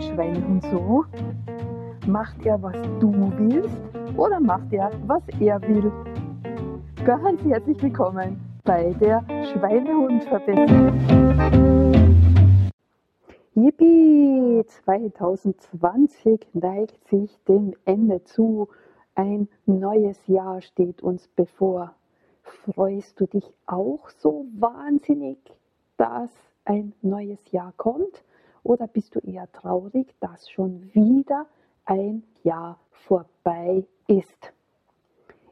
dein Schweinehund so? Macht er, was du willst oder macht er, was er will? Ganz herzlich willkommen bei der Schweinehund-Verbesserung. Yippie! 2020 neigt sich dem Ende zu. Ein neues Jahr steht uns bevor. Freust du dich auch so wahnsinnig, dass ein neues Jahr kommt? Oder bist du eher traurig, dass schon wieder ein Jahr vorbei ist?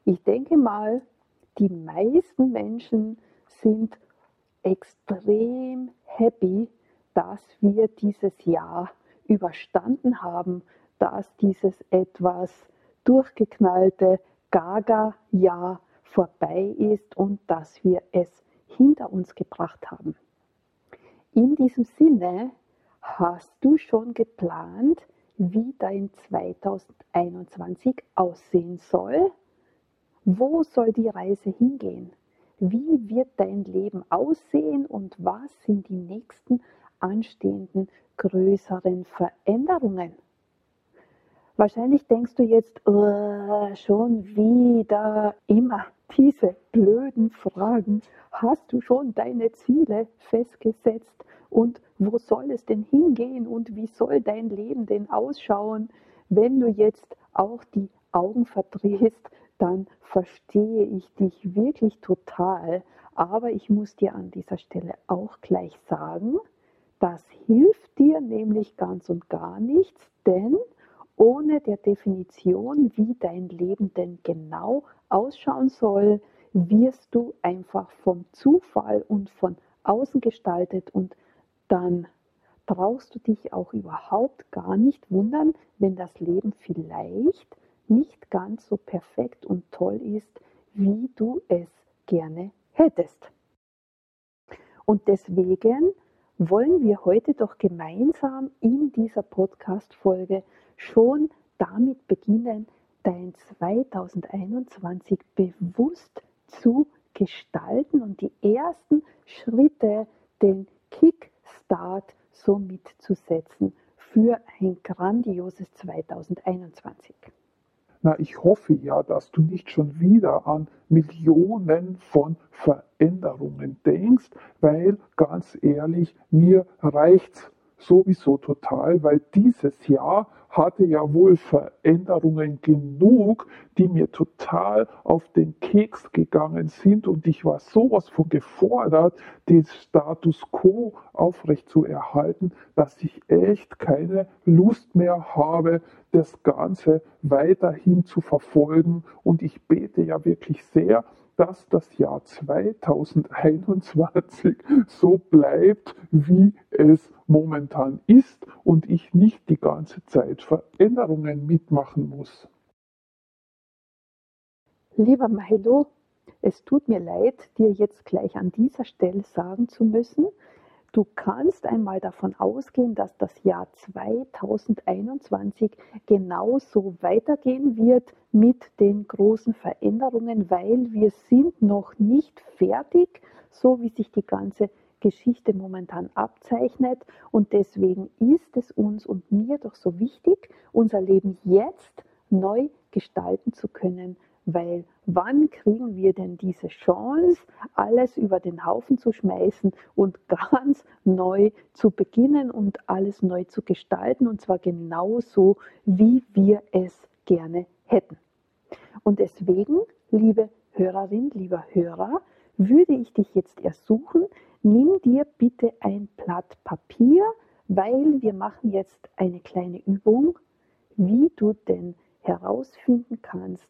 Ich denke mal, die meisten Menschen sind extrem happy, dass wir dieses Jahr überstanden haben, dass dieses etwas durchgeknallte Gaga-Jahr vorbei ist und dass wir es hinter uns gebracht haben. In diesem Sinne hast du schon geplant, wie dein 2021 aussehen soll? Wo soll die Reise hingehen? Wie wird dein Leben aussehen und was sind die nächsten anstehenden größeren Veränderungen? Wahrscheinlich denkst du jetzt oh, schon wieder immer diese blöden Fragen. Hast du schon deine Ziele festgesetzt? Und wo soll es denn hingehen? Und wie soll dein Leben denn ausschauen? Wenn du jetzt auch die Augen verdrehst, dann verstehe ich dich wirklich total. Aber ich muss dir an dieser Stelle auch gleich sagen, das hilft dir nämlich ganz und gar nichts, denn ohne der Definition, wie dein Leben denn genau ausschauen soll, wirst du einfach vom Zufall und von außen gestaltet und dann brauchst du dich auch überhaupt gar nicht wundern, wenn das Leben vielleicht nicht ganz so perfekt und toll ist, wie du es gerne hättest. Und deswegen wollen wir heute doch gemeinsam in dieser Podcast-Folge schon damit beginnen, dein 2021 bewusst zu gestalten und die ersten Schritte, den Kickstart somit zu für ein grandioses 2021. Na, ich hoffe ja, dass du nicht schon wieder an Millionen von Veränderungen denkst, weil ganz ehrlich, mir reicht's sowieso total, weil dieses Jahr hatte ja wohl Veränderungen genug, die mir total auf den Keks gegangen sind. Und ich war sowas von gefordert, den Status quo aufrecht zu erhalten, dass ich echt keine Lust mehr habe, das Ganze weiterhin zu verfolgen. Und ich bete ja wirklich sehr, dass das Jahr 2021 so bleibt, wie es momentan ist und ich nicht die ganze Zeit Veränderungen mitmachen muss. Lieber Milo, es tut mir leid, dir jetzt gleich an dieser Stelle sagen zu müssen, Du kannst einmal davon ausgehen, dass das Jahr 2021 genauso weitergehen wird mit den großen Veränderungen, weil wir sind noch nicht fertig, so wie sich die ganze Geschichte momentan abzeichnet. Und deswegen ist es uns und mir doch so wichtig, unser Leben jetzt neu gestalten zu können, weil wann kriegen wir denn diese Chance, alles über den Haufen zu schmeißen und ganz neu zu beginnen und alles neu zu gestalten und zwar genauso, wie wir es gerne hätten. Und deswegen, liebe Hörerin, lieber Hörer, würde ich dich jetzt ersuchen, nimm dir bitte ein Blatt Papier, weil wir machen jetzt eine kleine Übung, wie du denn herausfinden kannst,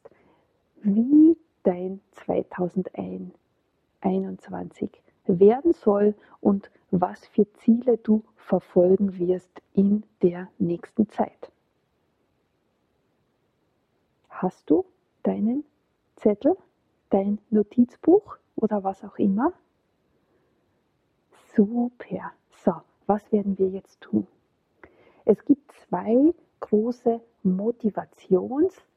wie dein 2021 werden soll und was für Ziele du verfolgen wirst in der nächsten Zeit. Hast du deinen Zettel, dein Notizbuch oder was auch immer? Super. So, was werden wir jetzt tun? Es gibt zwei große Motivations-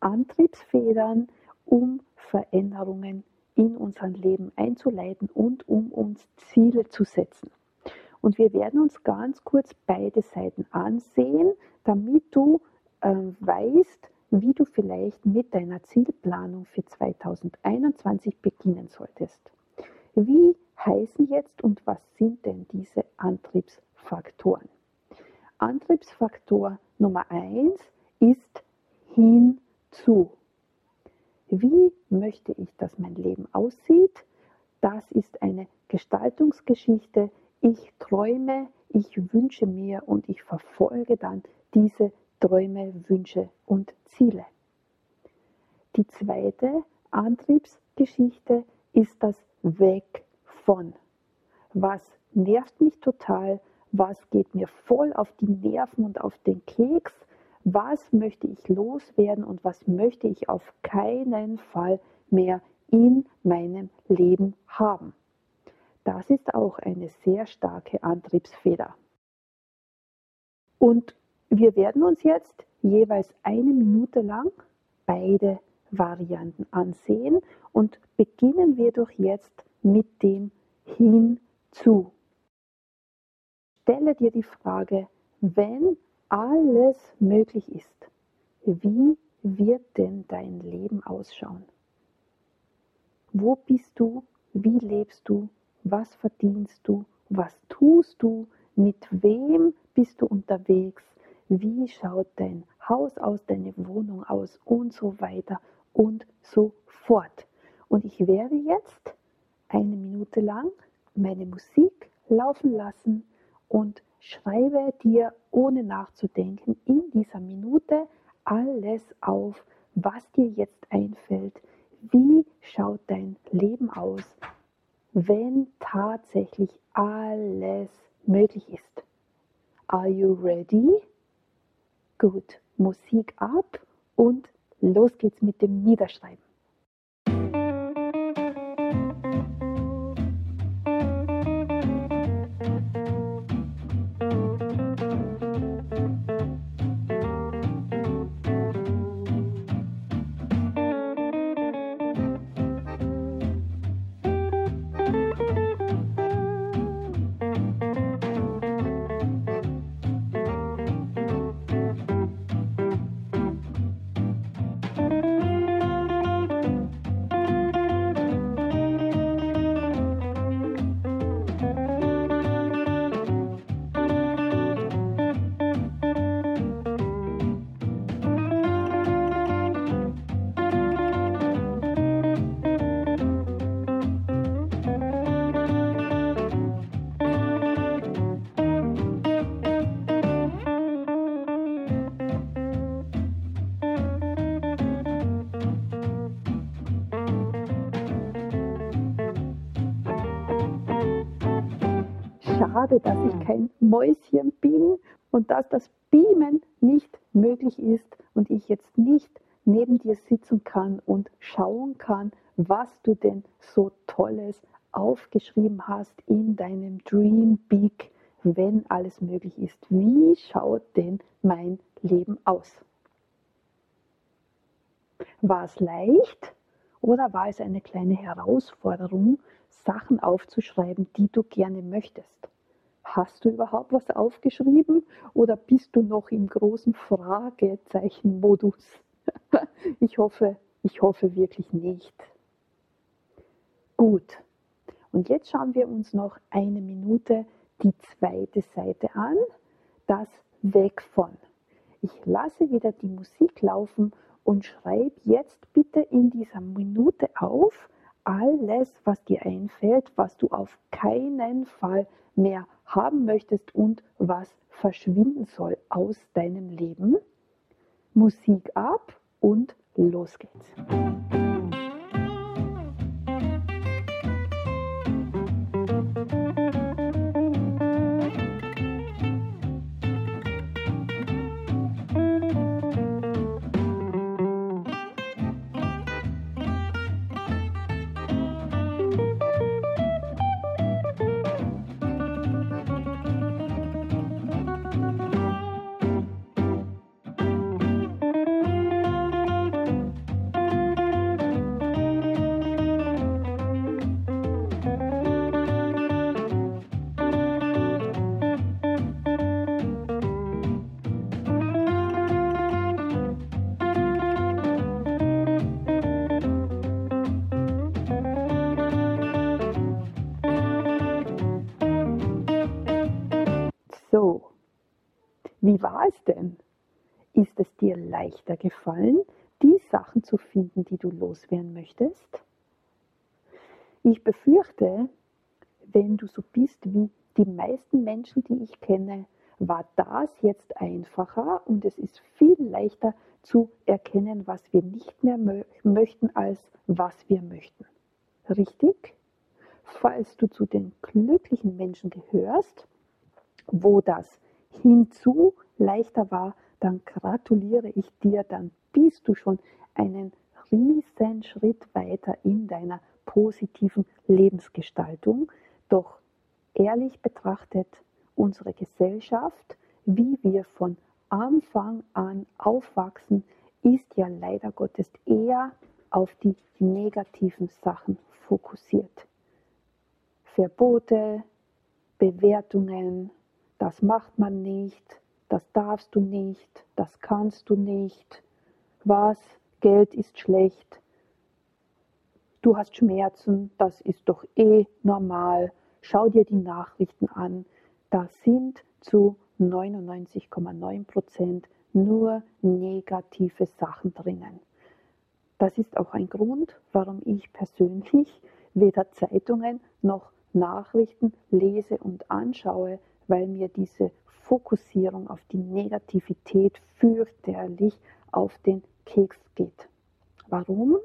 Antriebsfedern, um Veränderungen in unserem Leben einzuleiten und um uns Ziele zu setzen. Und wir werden uns ganz kurz beide Seiten ansehen, damit du äh, weißt, wie du vielleicht mit deiner Zielplanung für 2021 beginnen solltest. Wie heißen jetzt und was sind denn diese Antriebsfaktoren? Antriebsfaktor Nummer eins ist hinzu. Wie möchte ich, dass mein Leben aussieht? Das ist eine Gestaltungsgeschichte. Ich träume, ich wünsche mir und ich verfolge dann diese Träume, Wünsche und Ziele. Die zweite Antriebsgeschichte ist das Weg von. Was nervt mich total? Was geht mir voll auf die Nerven und auf den Keks? Was möchte ich loswerden und was möchte ich auf keinen Fall mehr in meinem Leben haben? Das ist auch eine sehr starke Antriebsfeder. Und wir werden uns jetzt jeweils eine Minute lang beide Varianten ansehen und beginnen wir doch jetzt mit dem Hinzu. Stelle dir die Frage, wenn alles möglich ist, wie wird denn dein Leben ausschauen? Wo bist du? Wie lebst du? Was verdienst du? Was tust du? Mit wem bist du unterwegs? wie schaut dein Haus aus, deine Wohnung aus und so weiter und so fort. Und ich werde jetzt eine Minute lang meine Musik laufen lassen und schreibe dir ohne nachzudenken in dieser Minute alles auf, was dir jetzt einfällt. Wie schaut dein Leben aus, wenn tatsächlich alles möglich ist? Are you ready? Gut, Musik ab und los geht's mit dem Niederschreiben. Schade, dass ich kein Mäuschen bin und dass das Beamen nicht möglich ist und ich jetzt nicht neben dir sitzen kann und schauen kann, was du denn so Tolles aufgeschrieben hast in deinem Dream Big, wenn alles möglich ist. Wie schaut denn mein Leben aus? War es leicht oder war es eine kleine Herausforderung, Sachen aufzuschreiben, die du gerne möchtest? Hast du überhaupt was aufgeschrieben oder bist du noch im großen Fragezeichenmodus? ich hoffe, ich hoffe wirklich nicht. Gut. Und jetzt schauen wir uns noch eine Minute die zweite Seite an, das Weg von. Ich lasse wieder die Musik laufen und schreibe jetzt bitte in dieser Minute auf alles, was dir einfällt, was du auf keinen Fall mehr haben möchtest und was verschwinden soll aus deinem Leben. Musik ab und los geht's. So, wie war es denn? Ist es dir leichter gefallen, die Sachen zu finden, die du loswerden möchtest? Ich befürchte, wenn du so bist wie die meisten Menschen, die ich kenne, war das jetzt einfacher und es ist viel leichter zu erkennen, was wir nicht mehr mö möchten, als was wir möchten. Richtig? Falls du zu den glücklichen Menschen gehörst, wo das hinzu leichter war, dann gratuliere ich dir, dann bist du schon einen riesen Schritt weiter in deiner positiven Lebensgestaltung. Doch ehrlich betrachtet, unsere Gesellschaft, wie wir von Anfang an aufwachsen, ist ja leider Gottes eher auf die negativen Sachen fokussiert. Verbote, Bewertungen, das macht man nicht, das darfst du nicht, das kannst du nicht, was, Geld ist schlecht, du hast Schmerzen, das ist doch eh normal, schau dir die Nachrichten an, da sind zu 99,9 Prozent nur negative Sachen drinnen. Das ist auch ein Grund, warum ich persönlich weder Zeitungen noch Nachrichten lese und anschaue, weil mir diese Fokussierung auf die Negativität fürchterlich auf den Keks geht. Warum?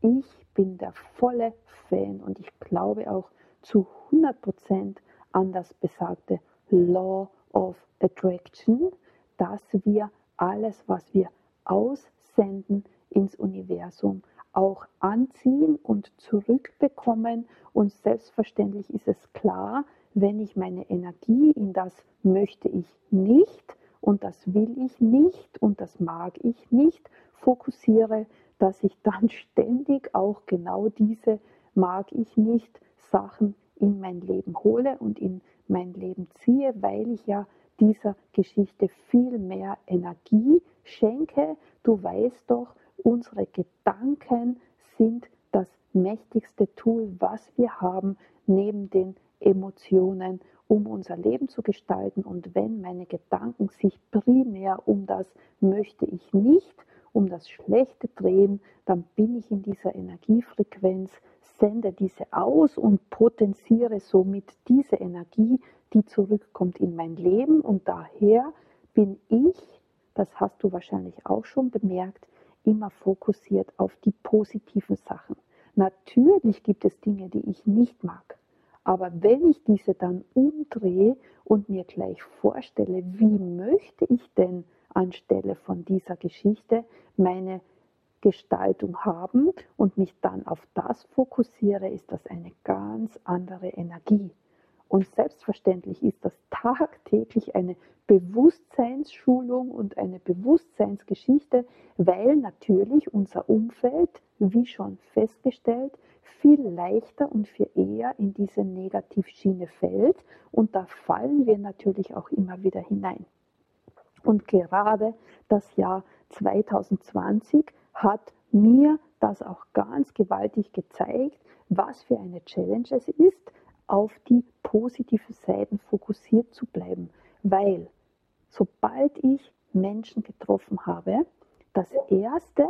Ich bin der volle Fan und ich glaube auch zu 100% an das besagte Law of Attraction, dass wir alles, was wir aussenden ins Universum, auch anziehen und zurückbekommen. Und selbstverständlich ist es klar, wenn ich meine Energie in das möchte ich nicht und das will ich nicht und das mag ich nicht fokussiere, dass ich dann ständig auch genau diese mag ich nicht Sachen in mein Leben hole und in mein Leben ziehe, weil ich ja dieser Geschichte viel mehr Energie schenke. Du weißt doch, unsere Gedanken sind das mächtigste Tool, was wir haben, neben den Emotionen, um unser Leben zu gestalten. Und wenn meine Gedanken sich primär um das möchte ich nicht, um das Schlechte drehen, dann bin ich in dieser Energiefrequenz, sende diese aus und potenziere somit diese Energie, die zurückkommt in mein Leben. Und daher bin ich, das hast du wahrscheinlich auch schon bemerkt, immer fokussiert auf die positiven Sachen. Natürlich gibt es Dinge, die ich nicht mag. Aber wenn ich diese dann umdrehe und mir gleich vorstelle, wie möchte ich denn anstelle von dieser Geschichte meine Gestaltung haben und mich dann auf das fokussiere, ist das eine ganz andere Energie. Und selbstverständlich ist das tagtäglich eine Bewusstseinsschulung und eine Bewusstseinsgeschichte, weil natürlich unser Umfeld, wie schon festgestellt, viel leichter und viel eher in diese Negativschiene fällt. Und da fallen wir natürlich auch immer wieder hinein. Und gerade das Jahr 2020 hat mir das auch ganz gewaltig gezeigt, was für eine Challenge es ist, auf die positive Seiten fokussiert zu bleiben. Weil sobald ich Menschen getroffen habe, das Erste,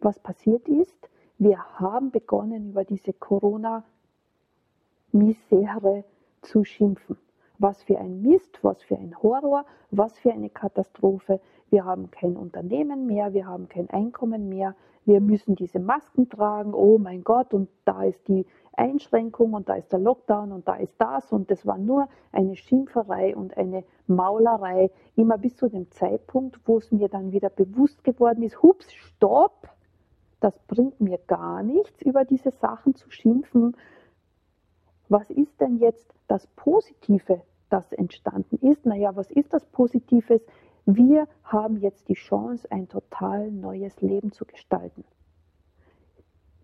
was passiert ist, wir haben begonnen, über diese Corona-Misere zu schimpfen. Was für ein Mist, was für ein Horror, was für eine Katastrophe. Wir haben kein Unternehmen mehr, wir haben kein Einkommen mehr, wir müssen diese Masken tragen, oh mein Gott, und da ist die Einschränkung und da ist der Lockdown und da ist das und das war nur eine Schimpferei und eine Maulerei, immer bis zu dem Zeitpunkt, wo es mir dann wieder bewusst geworden ist, hups, stopp, das bringt mir gar nichts, über diese Sachen zu schimpfen. Was ist denn jetzt das Positive, das entstanden ist? Naja, was ist das Positives? Wir haben jetzt die Chance, ein total neues Leben zu gestalten.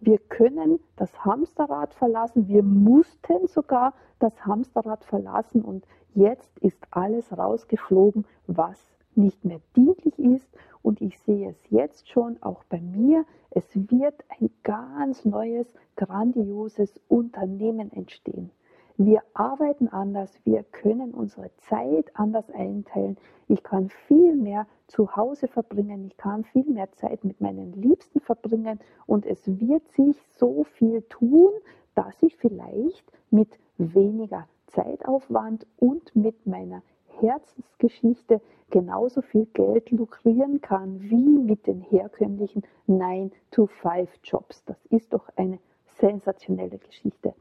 Wir können das Hamsterrad verlassen. Wir mussten sogar das Hamsterrad verlassen und jetzt ist alles rausgeflogen, was nicht mehr dienlich ist. Und ich sehe es jetzt schon auch bei mir. Es wird ein ganz neues, grandioses Unternehmen entstehen. Wir arbeiten anders, wir können unsere Zeit anders einteilen. Ich kann viel mehr zu Hause verbringen, ich kann viel mehr Zeit mit meinen Liebsten verbringen und es wird sich so viel tun, dass ich vielleicht mit weniger Zeitaufwand und mit meiner Herzensgeschichte genauso viel Geld lukrieren kann wie mit den herkömmlichen 9-to-5-Jobs. Das ist doch eine sensationelle Geschichte.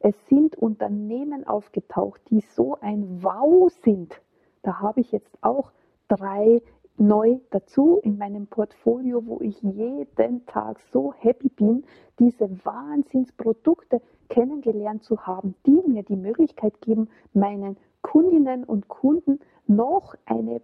Es sind Unternehmen aufgetaucht, die so ein Wow sind. Da habe ich jetzt auch drei neu dazu in meinem Portfolio, wo ich jeden Tag so happy bin, diese Wahnsinnsprodukte kennengelernt zu haben, die mir die Möglichkeit geben, meinen Kundinnen und Kunden noch eine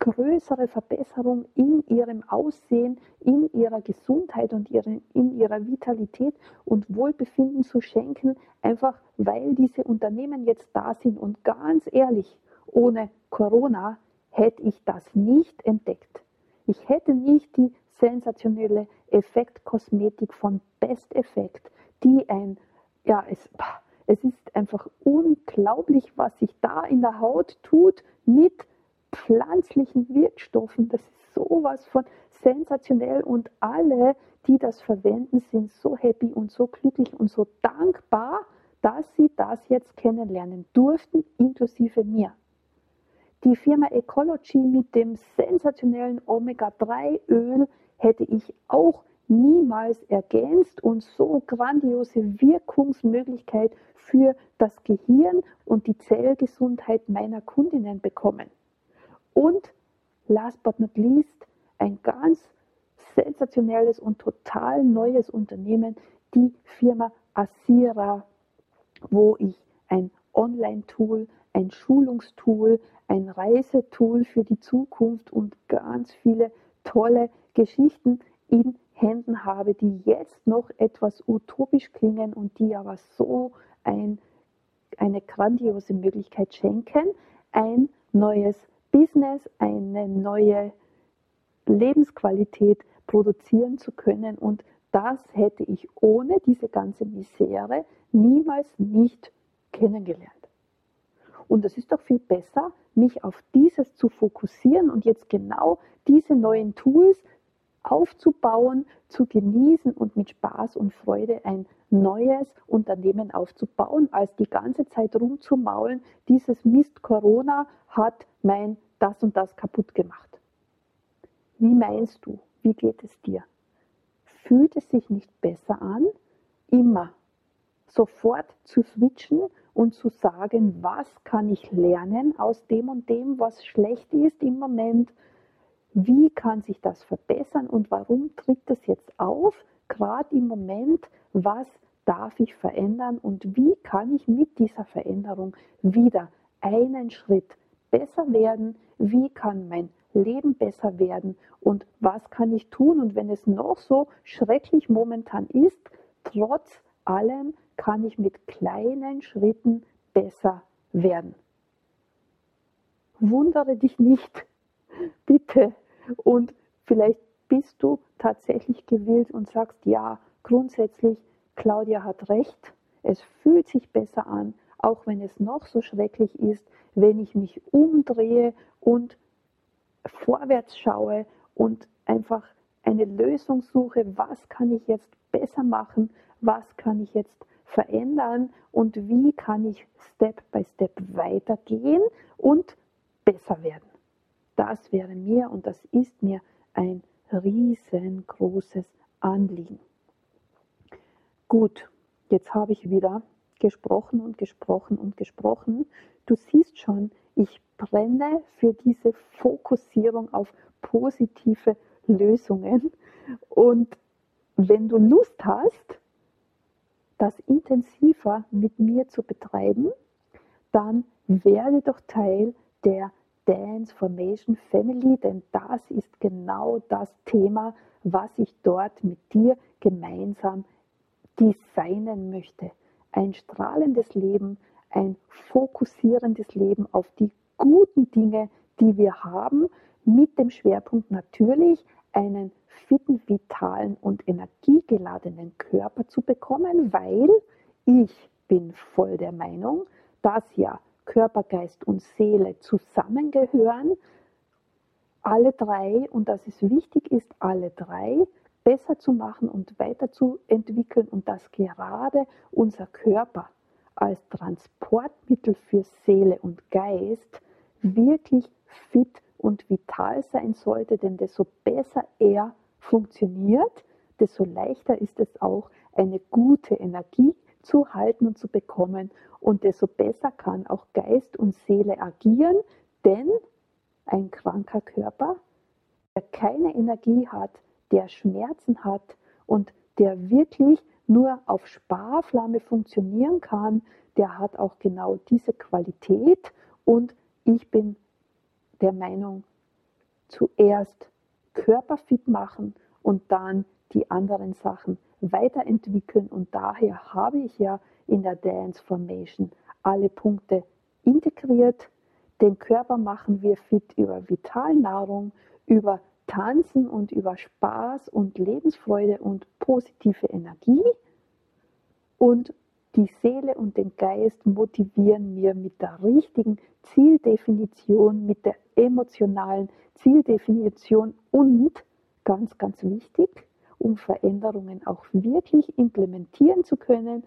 größere Verbesserung in ihrem Aussehen, in ihrer Gesundheit und in ihrer Vitalität und Wohlbefinden zu schenken, einfach weil diese Unternehmen jetzt da sind. Und ganz ehrlich, ohne Corona hätte ich das nicht entdeckt. Ich hätte nicht die sensationelle Effektkosmetik von Best Effect, die ein, ja, es, es ist einfach unglaublich, was sich da in der Haut tut mit pflanzlichen Wirkstoffen. Das ist sowas von sensationell und alle, die das verwenden, sind so happy und so glücklich und so dankbar, dass sie das jetzt kennenlernen durften, inklusive mir. Die Firma Ecology mit dem sensationellen Omega-3-Öl hätte ich auch niemals ergänzt und so grandiose Wirkungsmöglichkeit für das Gehirn und die Zellgesundheit meiner Kundinnen bekommen. Und last but not least, ein ganz sensationelles und total neues Unternehmen, die Firma Asira, wo ich ein Online-Tool, ein Schulungstool, ein Reisetool für die Zukunft und ganz viele tolle Geschichten in Händen habe, die jetzt noch etwas utopisch klingen und die aber so ein, eine grandiose Möglichkeit schenken, ein neues Business, eine neue Lebensqualität produzieren zu können. Und das hätte ich ohne diese ganze Misere niemals nicht kennengelernt. Und es ist doch viel besser, mich auf dieses zu fokussieren und jetzt genau diese neuen Tools aufzubauen, zu genießen und mit Spaß und Freude ein neues Unternehmen aufzubauen, als die ganze Zeit rumzumaulen, dieses Mist Corona hat mein das und das kaputt gemacht. Wie meinst du, wie geht es dir? Fühlt es sich nicht besser an, immer sofort zu switchen und zu sagen, was kann ich lernen aus dem und dem, was schlecht ist im Moment, wie kann sich das verbessern und warum tritt das jetzt auf, gerade im Moment, was darf ich verändern und wie kann ich mit dieser Veränderung wieder einen Schritt besser werden, wie kann mein Leben besser werden und was kann ich tun? Und wenn es noch so schrecklich momentan ist, trotz allem kann ich mit kleinen Schritten besser werden. Wundere dich nicht, bitte. Und vielleicht bist du tatsächlich gewillt und sagst, ja, grundsätzlich, Claudia hat recht, es fühlt sich besser an, auch wenn es noch so schrecklich ist, wenn ich mich umdrehe und vorwärts schaue und einfach eine Lösung suche, was kann ich jetzt besser machen, was kann ich jetzt verändern und wie kann ich Step by Step weitergehen und besser werden. Das wäre mir und das ist mir ein riesengroßes Anliegen. Gut, jetzt habe ich wieder gesprochen und gesprochen und gesprochen. Du siehst schon, ich brenne für diese Fokussierung auf positive Lösungen. Und wenn du Lust hast, das intensiver mit mir zu betreiben, dann werde doch Teil der Dance Formation Family, denn das ist genau das Thema, was ich dort mit dir gemeinsam designen möchte. Ein strahlendes Leben, ein fokussierendes Leben auf die guten Dinge, die wir haben, mit dem Schwerpunkt natürlich einen fitten, vitalen und energiegeladenen Körper zu bekommen, weil ich bin voll der Meinung, dass ja Körper, Geist und Seele zusammengehören, alle drei, und dass es wichtig ist, alle drei besser zu machen und weiterzuentwickeln und dass gerade unser Körper als Transportmittel für Seele und Geist wirklich fit und vital sein sollte, denn desto besser er funktioniert, desto leichter ist es auch, eine gute Energie zu halten und zu bekommen. Und desto besser kann auch Geist und Seele agieren, denn ein kranker Körper, der keine Energie hat, der Schmerzen hat und der wirklich nur auf Sparflamme funktionieren kann, der hat auch genau diese Qualität. Und ich bin der Meinung, zuerst körperfit machen und dann die anderen Sachen weiterentwickeln. Und daher habe ich ja in der Dance Formation alle Punkte integriert. Den Körper machen wir fit über Vitalnahrung, über Tanzen und über Spaß und Lebensfreude und positive Energie. Und die Seele und den Geist motivieren mir mit der richtigen Zieldefinition, mit der emotionalen Zieldefinition und, ganz, ganz wichtig, um Veränderungen auch wirklich implementieren zu können,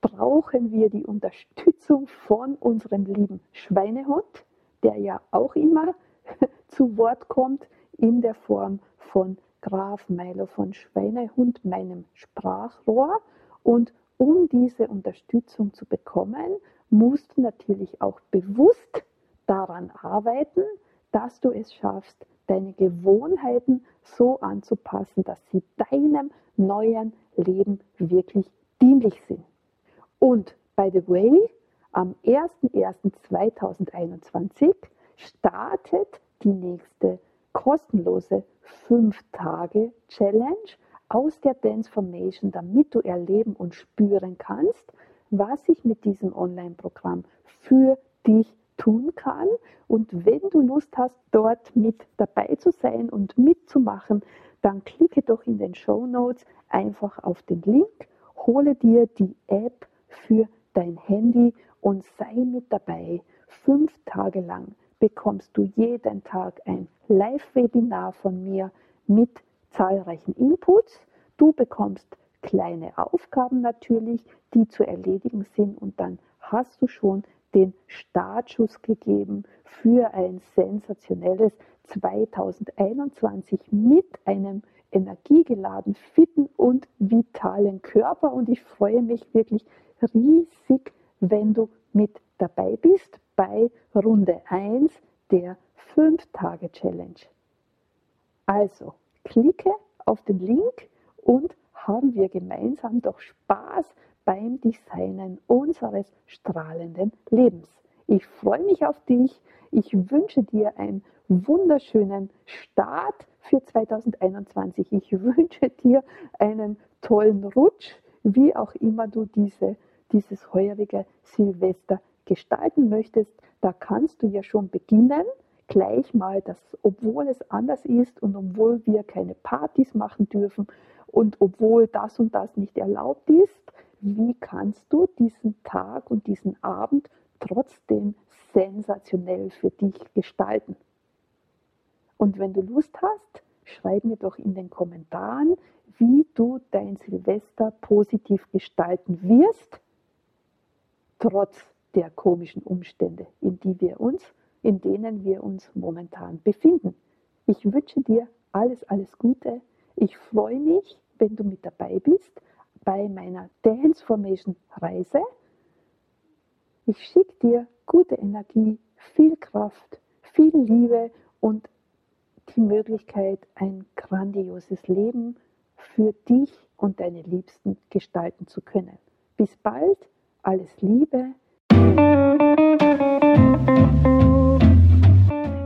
brauchen wir die Unterstützung von unserem lieben Schweinehund, der ja auch immer zu Wort kommt in der Form von Graf Milo von Schweinehund, meinem Sprachrohr. Und um diese Unterstützung zu bekommen, musst du natürlich auch bewusst daran arbeiten, dass du es schaffst, deine Gewohnheiten so anzupassen, dass sie deinem neuen Leben wirklich dienlich sind. Und by the way, am 01.01.2021 startet die nächste kostenlose 5-Tage-Challenge aus der Transformation, damit du erleben und spüren kannst, was ich mit diesem Online-Programm für dich tun kann. Und wenn du Lust hast, dort mit dabei zu sein und mitzumachen, dann klicke doch in den Show Notes einfach auf den Link, hole dir die App für dein Handy und sei mit dabei. Fünf Tage lang bekommst du jeden Tag ein Live-Webinar von mir mit zahlreichen Inputs. Du bekommst kleine Aufgaben natürlich, die zu erledigen sind und dann hast du schon den Startschuss gegeben für ein sensationelles 2021 mit einem energiegeladen, fitten und vitalen Körper. Und ich freue mich wirklich riesig, wenn du mit dabei bist bei Runde 1 der 5-Tage-Challenge. Also, klicke auf den Link und haben wir gemeinsam doch Spaß beim Designen unseres strahlenden Lebens. Ich freue mich auf dich. Ich wünsche dir einen wunderschönen Start für 2021. Ich wünsche dir einen tollen Rutsch, wie auch immer du diese, dieses heurige Silvester gestalten möchtest. Da kannst du ja schon beginnen gleich mal, dass obwohl es anders ist und obwohl wir keine Partys machen dürfen und obwohl das und das nicht erlaubt ist, wie kannst du diesen Tag und diesen Abend trotzdem sensationell für dich gestalten? Und wenn du Lust hast, schreib mir doch in den Kommentaren, wie du dein Silvester positiv gestalten wirst, trotz der komischen Umstände, in die wir uns in denen wir uns momentan befinden. Ich wünsche dir alles, alles Gute. Ich freue mich, wenn du mit dabei bist bei meiner Dance Formation Reise. Ich schicke dir gute Energie, viel Kraft, viel Liebe und die Möglichkeit, ein grandioses Leben für dich und deine Liebsten gestalten zu können. Bis bald, alles Liebe.